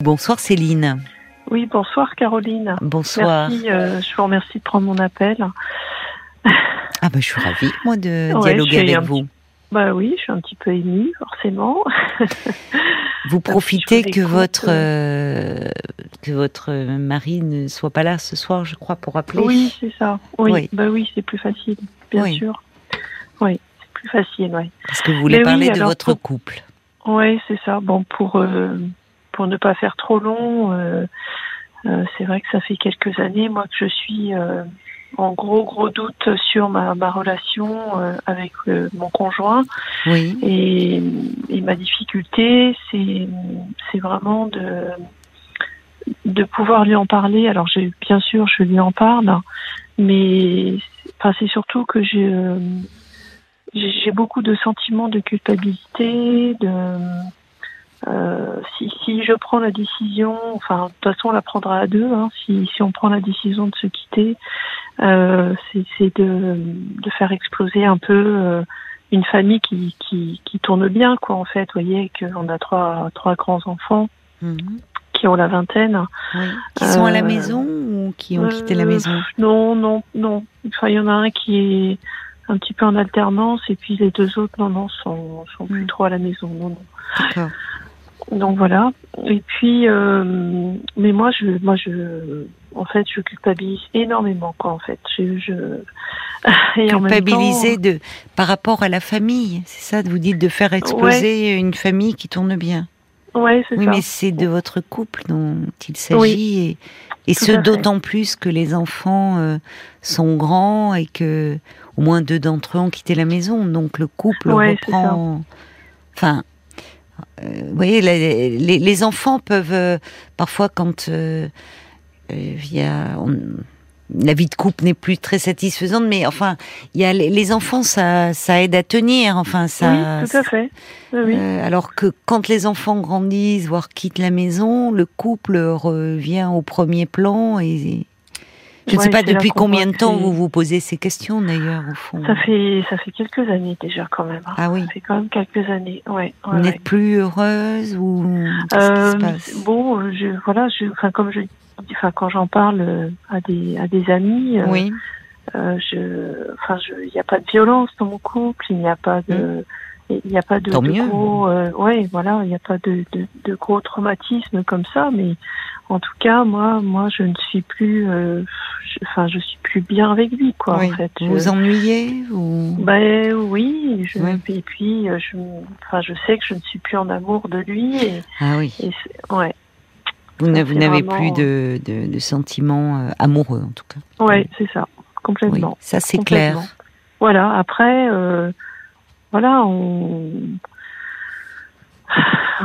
Bonsoir Céline. Oui, bonsoir Caroline. Bonsoir. Merci, euh, je vous remercie de prendre mon appel. Ah bah, je suis ravie, moi, de dialoguer avec vous. Bah oui, je suis un petit peu émue, forcément. Vous profitez que votre euh, que votre mari ne soit pas là ce soir, je crois, pour appeler. Oui, c'est ça. Oui, bah oui, c'est plus facile, bien sûr. Oui, c'est plus facile, oui. Parce que vous voulez parler de votre couple. Oui, c'est ça. Bon, pour euh, pour ne pas faire trop long, euh, c'est vrai que ça fait quelques années, moi, que je suis en gros gros doute sur ma, ma relation euh, avec euh, mon conjoint. Oui. Et, et ma difficulté, c'est c'est vraiment de de pouvoir lui en parler. Alors j'ai bien sûr je lui en parle, mais enfin, c'est surtout que j'ai j'ai beaucoup de sentiments de culpabilité, de euh, si, si je prends la décision, enfin de toute façon on la prendra à deux, hein, si, si on prend la décision de se quitter, euh, c'est de, de faire exploser un peu euh, une famille qui, qui, qui tourne bien, quoi, en fait. Vous voyez qu'on a trois, trois grands enfants. Mhm. qui ont la vingtaine. Qui sont à la euh, maison ou qui ont quitté la maison? Non, non, non. Enfin, il y en a un qui est un petit peu en alternance et puis les deux autres, non, non, sont, sont plus mhm. trop à la maison. Non, non. D'accord. Donc voilà. Et puis, euh, mais moi, je, moi, je, en fait, je culpabilise énormément, quoi. En fait, je, je... culpabiliser de par rapport à la famille, c'est ça, vous dites de faire exploser une famille qui tourne bien. Ouais, c'est oui, mais c'est de votre couple dont il s'agit et, ce d'autant plus que les enfants euh, sont grands et que au moins deux d'entre eux ont quitté la maison, donc le couple reprend. Enfin, vous voyez, les, enfants peuvent euh, parfois, quand euh, y a, la vie de couple n'est plus très satisfaisante, mais enfin, il y a les, enfants, ça, ça aide à tenir. Enfin, ça. Oui, tout à fait. alors que quand les enfants grandissent, voire quittent la maison, le couple revient au premier plan et je ne sais pas depuis combien de temps vous vous posez ces questions d'ailleurs au fond. Ça fait ça fait quelques années déjà quand même. Hein. Ah oui. Ça fait quand même quelques années. Ouais. vous n'êtes plus heureuse ou euh, Bon, je voilà, je enfin comme je enfin quand j'en parle à des à des amis. Euh, oui. Euh, je enfin je il n'y a pas de violence dans mon couple, il n'y a pas de mm. Il n'y a pas de, de gros, euh, ouais, voilà, il n'y a pas de, de, de, gros traumatismes comme ça, mais en tout cas, moi, moi, je ne suis plus, euh, enfin, je, suis plus bien avec lui, quoi. En fait, vous vous ennuyez ou? Ben oui, je, et puis, euh, je, enfin, je sais que je ne suis plus en amour de lui. Et, ah oui. ouais. Vous n'avez plus de, de, de, sentiments amoureux, en tout cas. Ouais, c'est ça, complètement. ça c'est clair. Voilà. Après. Euh, voilà, on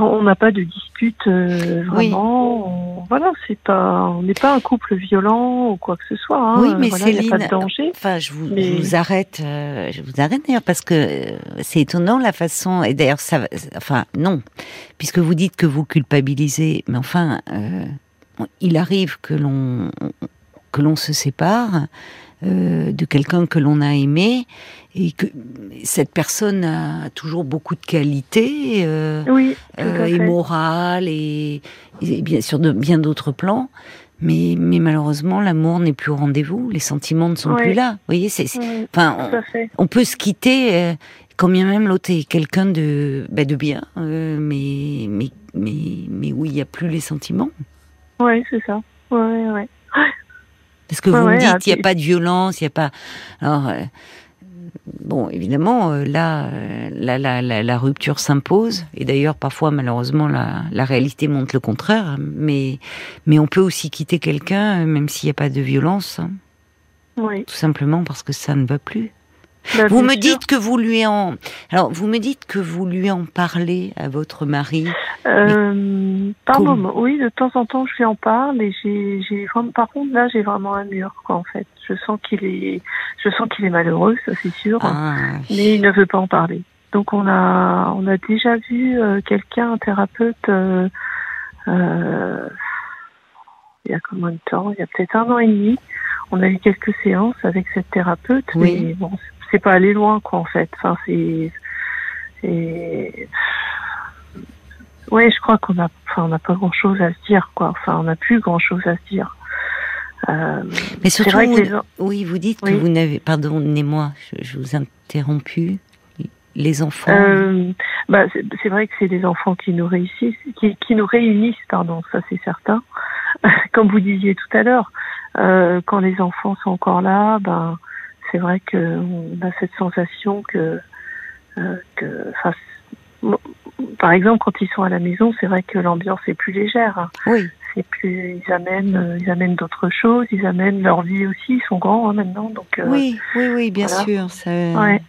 on n'a pas de dispute euh, vraiment. voilà, c'est pas, on n'est pas un couple violent ou quoi que ce soit. Hein. Oui, mais voilà, Céline, pas de danger. Enfin, je vous, vous arrête, euh, je vous arrête d'ailleurs parce que euh, c'est étonnant la façon. Et d'ailleurs, ça, enfin, non, puisque vous dites que vous culpabilisez, mais enfin, il arrive que l'on que l'on se sépare euh, de quelqu'un que l'on a aimé et que cette personne a toujours beaucoup de qualités euh, oui, euh, et morale et, bien sûr de bien d'autres plans. Mais, mais malheureusement, l'amour n'est plus au rendez-vous, les sentiments ne sont plus là. Vous voyez, c'est, enfin, on, peut se quitter, quand bien même l'autre est quelqu'un de, bah, de bien, mais, mais, mais, mais où il n'y a plus les sentiments. Oui, c'est ça. Ouais, ouais. Parce que vous me dites, il n'y a pas de violence, il n'y a pas. Alors, euh, bon, évidemment, euh, là, euh, la, la, la, rupture s'impose. Et d'ailleurs, parfois, malheureusement, la, réalité montre le contraire. Mais, mais on peut aussi quitter quelqu'un, même s'il n'y a pas de violence. Hein. Oui. Tout simplement parce que ça ne va plus. Bah, vous me dites que vous lui en alors vous me dites que vous lui en parlez à votre mari. Euh, par moment, oui, de temps en temps je lui en parle et j'ai j'ai par contre là j'ai vraiment un mur quoi en fait. Je sens qu'il est je sens qu'il est malheureux, ça c'est sûr, ah, mais il ne veut pas en parler. Donc on a on a déjà vu euh, quelqu'un un thérapeute euh, euh, il y a combien de temps? Il y a peut-être un an et demi. On a eu quelques séances avec cette thérapeute, oui. mais bon, c'est pas aller loin, quoi, en fait. Enfin, c'est. Ouais, je crois qu'on a, enfin, on n'a pas grand chose à se dire, quoi. Enfin, on n'a plus grand chose à se dire. Euh, Mais surtout, vrai vous, oui, vous dites que vous n'avez, pardonnez-moi, je, je, vous interrompu. Les enfants. Euh, bah, c'est vrai que c'est des enfants qui nous réussissent, qui, qui nous réunissent, pardon, ça c'est certain. Comme vous disiez tout à l'heure, euh, quand les enfants sont encore là, ben c'est vrai qu'on a cette sensation que, euh, que par exemple, quand ils sont à la maison, c'est vrai que l'ambiance est plus légère. Oui c'est plus ils amènent euh, ils amènent d'autres choses ils amènent leur vie aussi ils sont grands hein, maintenant donc euh, oui oui oui bien sûr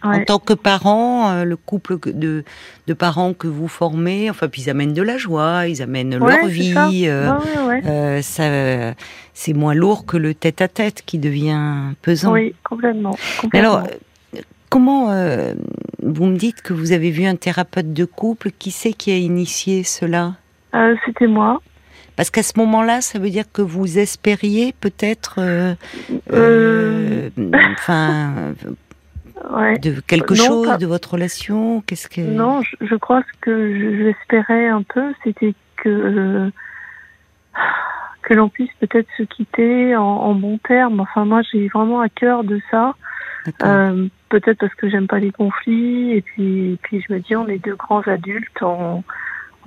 en tant que parents euh, le couple de de parents que vous formez enfin puis ils amènent de la joie ils amènent leur vie ça, c'est moins lourd que le tête à tête qui devient pesant. Oui complètement, alors comment vous me dites que vous avez vu un thérapeute de couple qui c'est qui a initié cela? C'était moi parce qu'à ce moment-là, ça veut dire que vous espériez peut-être, euh, euh, euh, enfin, de quelque chose de votre relation. Qu'est-ce que Non, je, crois que j'espérais un peu, c'était que que l'on puisse peut-être se quitter en, en bons termes. Enfin, moi, j'ai vraiment à cœur de ça. peut-être parce que j'aime pas les conflits et puis, puis je me dis on est deux grands adultes, on,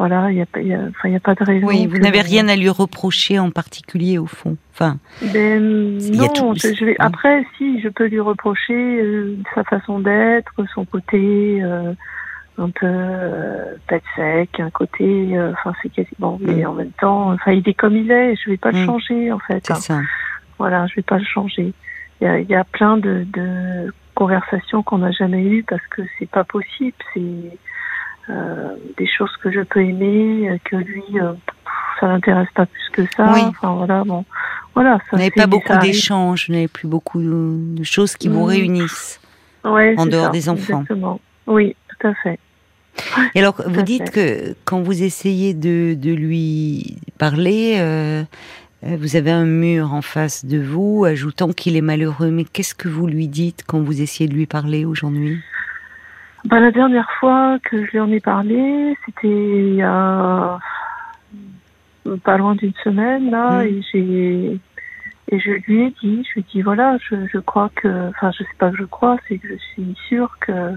voilà, il n'y a, pas, a, a pas de raison. Oui, vous n'avez rien à lui reprocher en particulier au fond. Enfin, ben, non, je, vais, après, si, je peux lui reprocher euh, sa façon d'être, son côté euh, un peu euh, tête sec, un côté, euh, enfin, c'est quasiment, mais mm. en même temps, enfin, il est comme il est, je vais pas le mm. changer, en fait. C'est ça. Voilà, je vais pas le changer. Il y a, y a plein de, de conversations qu'on n'a jamais eues parce que c'est pas possible, c'est des choses que je peux aimer, euh, que lui, euh, ça l'intéresse pas plus que ça. Oui. Enfin voilà, bon, voilà. vous n'avez pas beaucoup d'échanges, vous n'avez plus beaucoup de choses qui vous mm. réunissent ouais, en dehors des enfants. Exactement. Oui, tout à fait. Et alors, vous dites que quand vous essayez de, de lui parler, euh, vous avez un mur en face de vous, ajoutant qu'il est malheureux. Mais qu'est-ce que vous lui dites quand vous essayez de lui parler aujourd'hui? Bah, la dernière fois que je lui en ai parlé, c'était il y a pas loin d'une semaine là, mmh. et j'ai et je lui ai dit, je lui ai dit voilà, je, je crois que, enfin je sais pas que je crois, c'est que je suis sûre que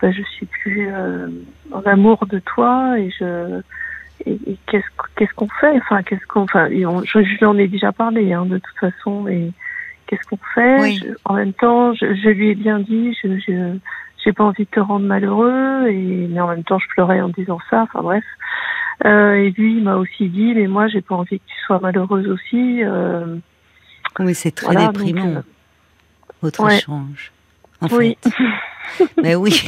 bah, je suis plus euh, en amour de toi et je et, qu'est-ce qu'est-ce qu'on fait, enfin qu'est-ce qu'on, enfin je, lui en ai déjà parlé hein, de toute façon et qu'est-ce qu'on fait? en même temps, je, je, lui ai bien dit, je, je j'ai pas envie de te rendre malheureux et mais en même temps je pleurais en disant ça enfin bref. Euh, et lui il m'a aussi dit mais moi j'ai pas envie que tu sois malheureuse aussi euh, oui c'est très déprimant. euh, votre échange en oui. fait mais oui,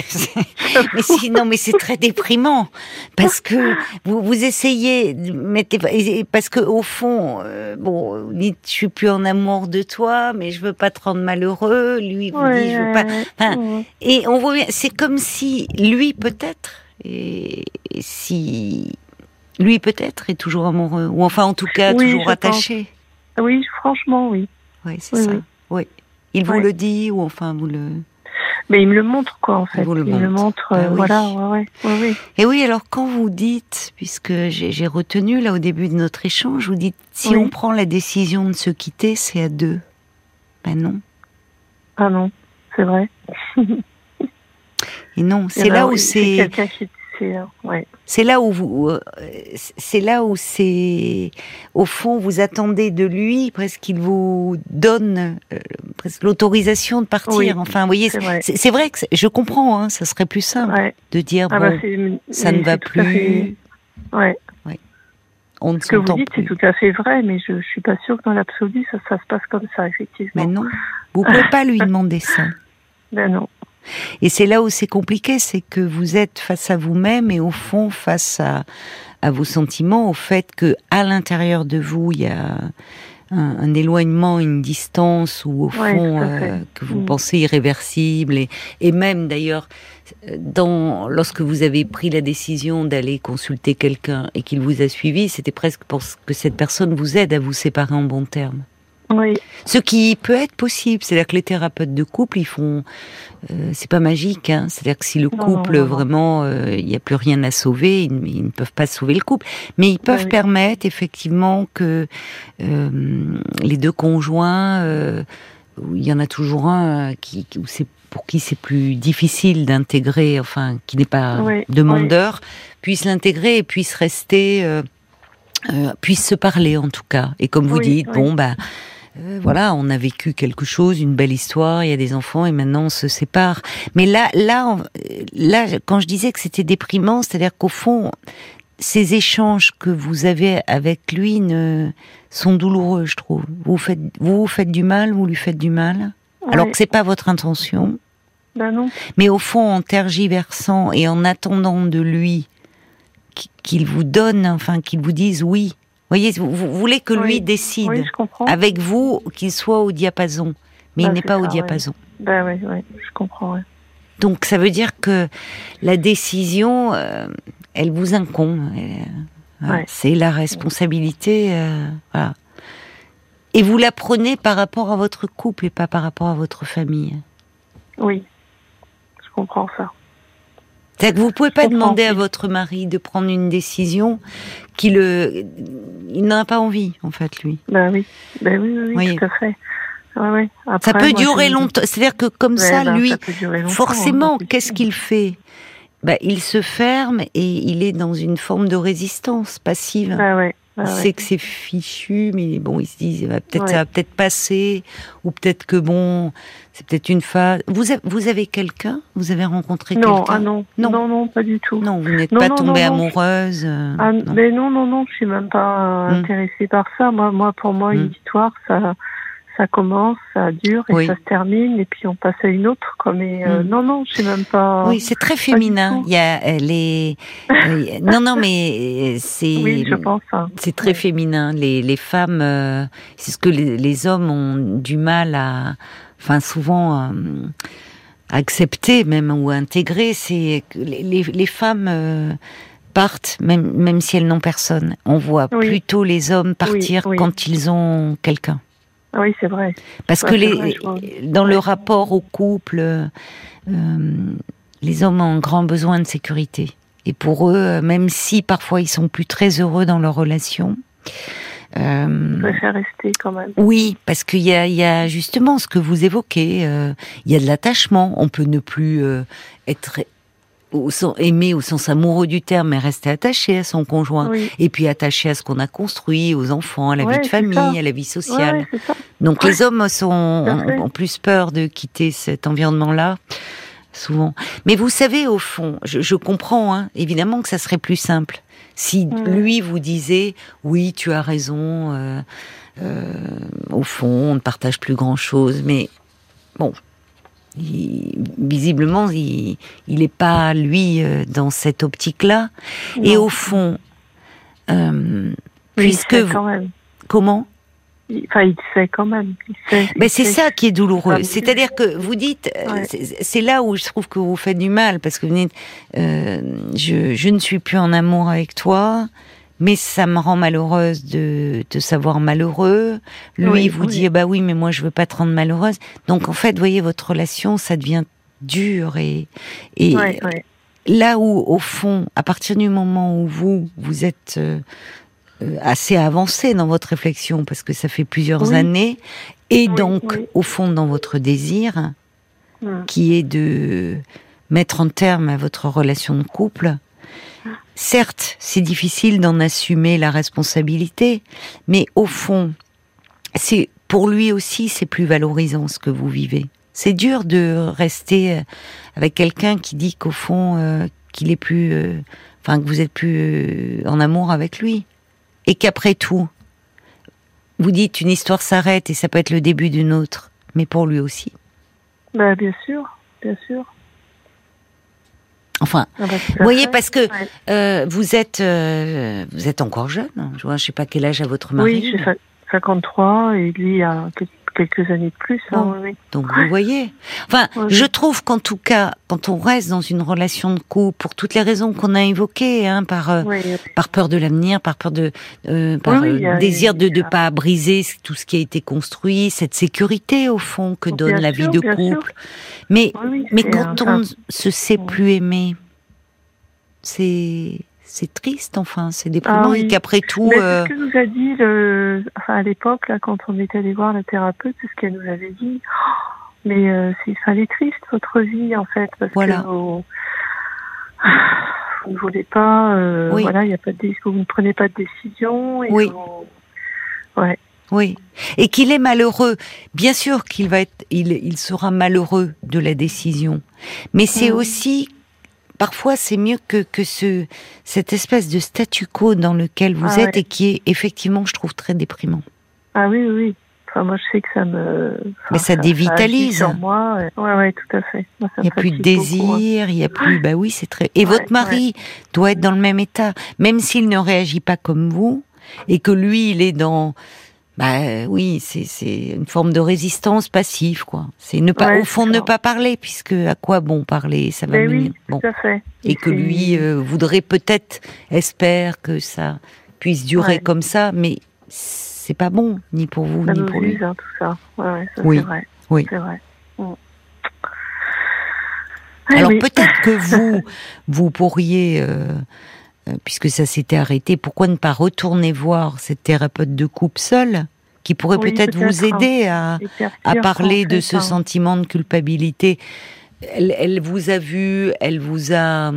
mais sinon, mais c'est très déprimant parce que vous, vous essayez, mettez, parce que au fond, euh, bon, vous dites, je suis plus en amour de toi, mais je veux pas te rendre malheureux. Lui vous dit, je veux pas. Enfin, et on voit, c'est comme si lui peut-être, et, si lui peut-être est toujours amoureux, ou enfin en tout cas toujours attaché. Oui, franchement, oui. Oui, c'est ça. Oui. Il vous le dit, ou enfin vous le. Mais il me le montre, quoi, en fait. Il, le me montre, ah euh, voilà, ouais, ouais, ouais, Et oui, alors quand vous dites, puisque j'ai retenu là au début de notre échange, vous dites, si on prend la décision de se quitter, c'est à deux. Ben non. Ah non, c'est vrai. Et non, c'est là où c'est. qui c'est là où vous, euh, c'est là où c'est, au fond, vous attendez de lui presque qu'il vous donne l'autorisation de partir. enfin, vous voyez, c'est vrai. que je comprends. Hein, ça serait plus simple de dire ah bah, bon, ça ne va plus. Ouais. On ne Ce que vous dites, c'est tout à fait vrai, mais je, ne suis pas sûre que dans l'absolu, ça, ça se passe comme ça, effectivement. Mais non, vous pouvez pas lui demander ça. Ben non. Et c'est là où c'est compliqué, c'est que vous êtes face à vous-même et au fond face à, à vos sentiments, au fait que à l'intérieur de vous il y a un, éloignement, une distance ou au fond euh, que vous mm. pensez irréversible et, et même d'ailleurs dans lorsque vous avez pris la décision d'aller consulter quelqu'un et qu'il vous a suivi, c'était presque pour que cette personne vous aide à vous séparer en bon terme. Oui. Ce qui peut être possible, c'est-à-dire que les thérapeutes de couple, ils font, euh, c'est pas magique, hein. c'est-à-dire que si le couple vraiment, euh, il n'y a plus rien à sauver, ils, ne peuvent pas sauver le couple, mais ils peuvent permettre effectivement que euh, les deux conjoints, il y en a toujours un qui, c'est pour qui c'est plus difficile d'intégrer, enfin, qui n'est pas demandeur, puissent l'intégrer et puissent rester, puissent se parler en tout cas. Et comme vous dites, bon bah euh, voilà, on a vécu quelque chose, une belle histoire, il y a des enfants et maintenant on se sépare. Mais là, là, là, quand je disais que c'était déprimant, c'est-à-dire qu'au fond, ces échanges que vous avez avec lui ne, sont douloureux, je trouve. Vous faites, vous, faites du mal, vous lui faites du mal, alors que c'est pas votre intention. Ben non. Mais au fond, en tergiversant et en attendant de lui qu'il vous donne, enfin qu'il vous dise oui, voyez, vous, voulez que lui décide avec vous qu'il soit au diapason, mais il bah, n'est pas au diapason. Ben oui, oui, je comprends. Donc ça veut dire que la décision, euh, elle vous incombe. Euh, c'est la responsabilité. Euh, et vous la prenez par rapport à votre couple et pas par rapport à votre famille. Oui, je comprends ça. C'est-à-dire que vous pouvez pas demander à votre mari de prendre une décision qu'il le, il n'en a pas envie en fait lui. Ben oui, ben oui, oui, tout à fait. ça peut durer longtemps. C'est-à-dire que comme ça, ben, lui, forcément, hein, qu'est-ce qu'il fait? Ben, Il se ferme et il est dans une forme de résistance passive. Il sait que c'est fichu, mais bon, il se dit, peut-être ça va peut-être passer, ou peut-être que bon, c'est peut-être une phase. Vous avez, vous avez quelqu'un? Vous avez rencontré quelqu'un? ah non, non, non, non, pas du tout. Non, vous n'êtes pas tombée amoureuse. Euh, ah, non. Mais non, non, non, je suis même pas hmm. intéressée par ça. Moi, moi, pour moi, une hmm. histoire, ça, ça commence, ça dure et ça se termine et puis on passe à une autre. Mais euh, non, non, je sais même pas. Oui, c'est très féminin. Il y a euh, les. non, non, mais c'est. Oui, je pense. Hein. C'est très féminin. Les, les femmes, c'est ce que les, les, hommes ont du mal à enfin souvent euh, accepté même ou intégré, c'est les, les, femmes euh, partent même même si elles n'ont personne. On voit plutôt les hommes partir quand ils ont quelqu'un. Oui, c'est vrai. Parce que les, dans le rapport au couple, euh, les hommes ont un grand besoin de sécurité. Et pour eux, même si parfois ils sont plus très heureux dans leur relation, euh, préfère rester quand même. Oui, parce qu'il y a, y a justement ce que vous évoquez. Euh, il y a de l'attachement. On peut ne plus euh, être au sens, aimé au sens amoureux du terme, mais rester attaché à son conjoint. Et puis attaché à ce qu'on a construit, aux enfants, à la vie de famille, à la vie sociale. Donc les hommes sont, ont, plus peur de quitter cet environnement-là souvent. Mais vous savez, au fond, je, je comprends hein, évidemment que ça serait plus simple. Si lui vous disait oui, tu as raison, euh, euh, au fond, on ne partage plus grand chose, mais bon, visiblement, il n'est pas lui euh, dans cette optique-là. Et au fond, puisque vous, comment? Enfin, il sait quand même. Mais c'est ça qui est douloureux. C'est-à-dire que vous dites, euh, c'est là où je trouve que vous faites du mal, parce que vous dites, euh, je, je, ne suis plus en amour avec toi, mais ça me rend malheureuse de te savoir malheureux. Lui, vous dit, bah oui, mais moi je veux pas te rendre malheureuse. Donc en fait, vous voyez, votre relation, ça devient dur et, et là où, au fond, à partir du moment où vous, vous êtes euh, euh, assez avancé dans votre réflexion parce que ça fait plusieurs années et donc au fond dans votre désir qui est de mettre en terme à votre relation de couple. Certes, c'est difficile d'en assumer la responsabilité, mais au fond, c'est pour lui aussi c'est plus valorisant ce que vous vivez. C'est dur de rester avec quelqu'un qui dit qu'au fond euh, qu'il est plus, euh, enfin que vous êtes plus en amour avec lui et qu'après tout, vous dites une histoire s'arrête et ça peut être le début d'une autre, mais pour lui aussi. Bah, bien sûr, bien sûr. Enfin, ah bah, vous voyez, parce que euh, vous êtes euh, vous êtes encore jeune. Je ne sais pas quel âge a votre mari. Oui, 53 et lui a quelques années de plus. Hein, Donc vous voyez. Enfin, je trouve qu'en tout cas, quand on reste dans une relation de couple, pour toutes les raisons qu'on a évoquées, hein, par euh, par peur de l'avenir, par peur de, euh, par euh, désir de ne pas briser tout ce qui a été construit, cette sécurité au fond que donne la vie de couple. Mais mais quand on se sait plus aimer, c'est c'est triste, enfin, c'est déprimant ah, et qu'après tout. Mais euh... ce que nous a dit, le... enfin, à l'époque, là, quand on était allé voir la thérapeute, c'est ce qu'elle nous avait dit. Oh, mais euh, c'est, est triste votre vie, en fait, parce que vous, ne voulez pas, euh, voilà, il y a pas de vous ne prenez pas de décision. Et oui. Ouais. Oui, et qu'il est malheureux. Bien sûr qu'il va être, il, il sera malheureux de la décision, mais c'est mm. aussi parfois c'est mieux que, que ce, cette espèce de statu quo dans lequel vous ah êtes et qui est effectivement, je trouve, très déprimant. Ah oui, oui. Enfin, moi, je sais que ça me. Mais ça, dévitalise. sur moi. Ouais, ouais, tout à fait. il n'y a plus de désir, il n'y a plus. Bah oui, c'est très. Et votre mari doit être dans le même état, même s'il ne réagit pas comme vous, et que lui, il est dans bah oui, c'est une forme de résistance passive, quoi. C'est ne pas, au fond, ne pas parler, puisque à quoi bon parler? Ça va oui, bon. Tout à fait. Et, que lui euh, voudrait peut-être, espère que ça puisse durer comme ça, mais c'est pas bon, ni pour vous, ni pour lui. Hein, tout ça. Ouais, ça oui. c'est vrai. Oui. C'est vrai. Mm. Alors peut-être que vous, vous pourriez. Euh, euh, puisque ça s'était arrêté, pourquoi ne pas retourner voir cette thérapeute de couple seule qui pourrait peut-être vous aider à, à parler de ce hein. sentiment de culpabilité? Elle, elle, vous a vu, elle vous a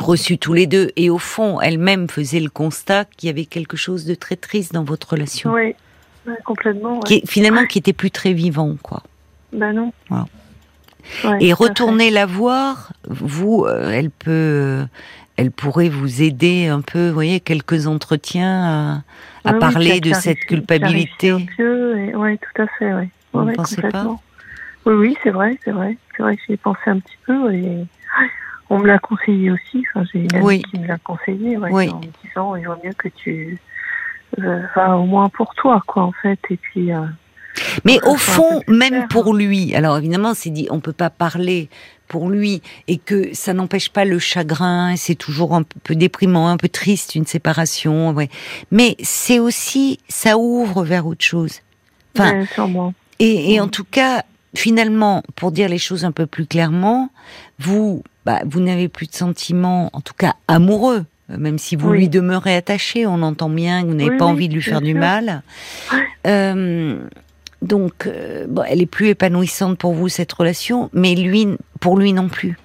reçu tous les deux, et au fond, elle-même faisait le constat qu'il y avait quelque chose de très triste dans votre relation. Oui, complètement. Qui, finalement, qui était plus très vivant, quoi. Ben non. et retourner la voir, vous, euh, elle peut, elle pourrait vous aider un peu, vous voyez, quelques entretiens à, parler de cette culpabilité. Oui, tout à fait, oui. Vous ne pensez pas Oui, oui, c'est vrai, c'est vrai. C'est vrai que j'y ai pensé un petit peu et on me l'a conseillé aussi. Enfin, j'ai une amie qui me l'a conseillé en me disant il vaut mieux que tu euh, vas au moins pour toi, quoi, en fait. Et puis. Euh, mais au fond, même pour lui, alors évidemment, c'est dit, on peut pas parler pour lui et que ça n'empêche pas le chagrin, c'est toujours un peu déprimant, un peu triste une séparation, ouais. Mais c'est aussi, ça ouvre vers autre chose. Enfin, et, et en tout cas, finalement, pour dire les choses un peu plus clairement, vous, bah, vous n'avez plus de sentiments, en tout cas amoureux, même si vous lui demeurez attaché, on entend bien que vous n'avez pas envie de lui faire du mal. Euh, donc, euh, bon, elle est plus épanouissante pour vous cette relation, mais lui, pour lui non plus.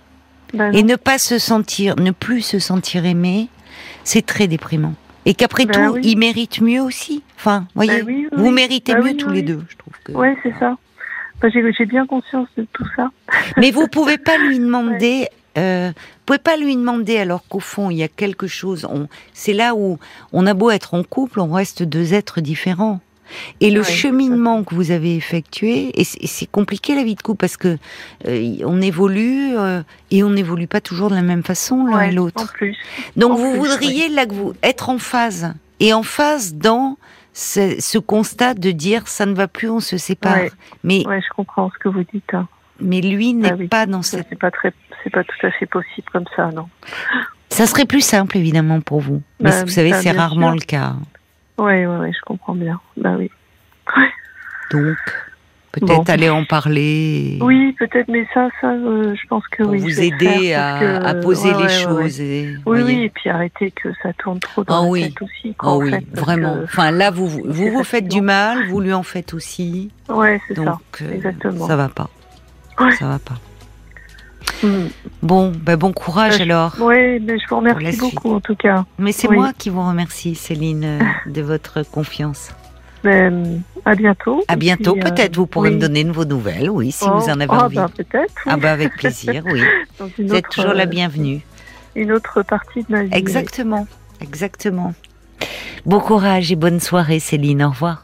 Ben et ne pas se sentir, ne plus se sentir aimé, c'est très déprimant. Et qu'après ben tout, il mérite mieux aussi. Enfin, voyez, ben vous méritez mieux tous les deux, je trouve. Que... Oui, c'est ça. J'ai bien conscience de tout ça. Mais vous pouvez pas lui demander. Euh, pouvez pas lui demander alors qu'au fond il y a quelque chose. C'est là où on a beau être en couple, on reste deux êtres différents. Et le cheminement que vous avez effectué, et c'est compliqué la vie de couple parce que euh, on évolue euh, et on n'évolue pas toujours de la même façon l'un et l'autre. Donc vous voudriez là que vous être en phase et en phase dans ce, constat de dire ça ne va plus, on se sépare. Mais je comprends ce que vous dites. Hein. Mais lui n'est ah pas dans cette. C'est pas très, c'est pas tout à fait possible comme ça, non. Ça serait plus simple évidemment pour vous, mais bah, vous savez bah, c'est rarement le cas. Oui, oui, oui, je comprends bien. Bah oui. Donc, peut-être aller en parler. Oui, peut-être, mais ça, ça, euh, je pense que pour oui. Vous aider à, poser les choses. Et, oui, oui, et puis arrêter que ça tourne trop dans oh, la tête aussi. oh, oui, vraiment. Enfin, là, vous vous, vous, faites du mal, vous lui en faites aussi. Ouais, c'est ça. Euh, Exactement. Ça va pas. Ça va pas. Hmm. Bon, ben bon courage alors. Oui, mais je vous remercie beaucoup en tout cas. Mais c'est moi qui vous remercie, Céline, euh, de votre confiance. Ben, à bientôt. À bientôt, euh, peut-être vous pourrez me donner de vos nouvelles, oui, si vous en avez oh, envie. Ben, peut-être. Ah ben avec plaisir, oui. vous êtes toujours la euh, bienvenue. Une autre partie de ma vie. Exactement, exactement. Bon courage et bonne soirée, Céline. Au revoir.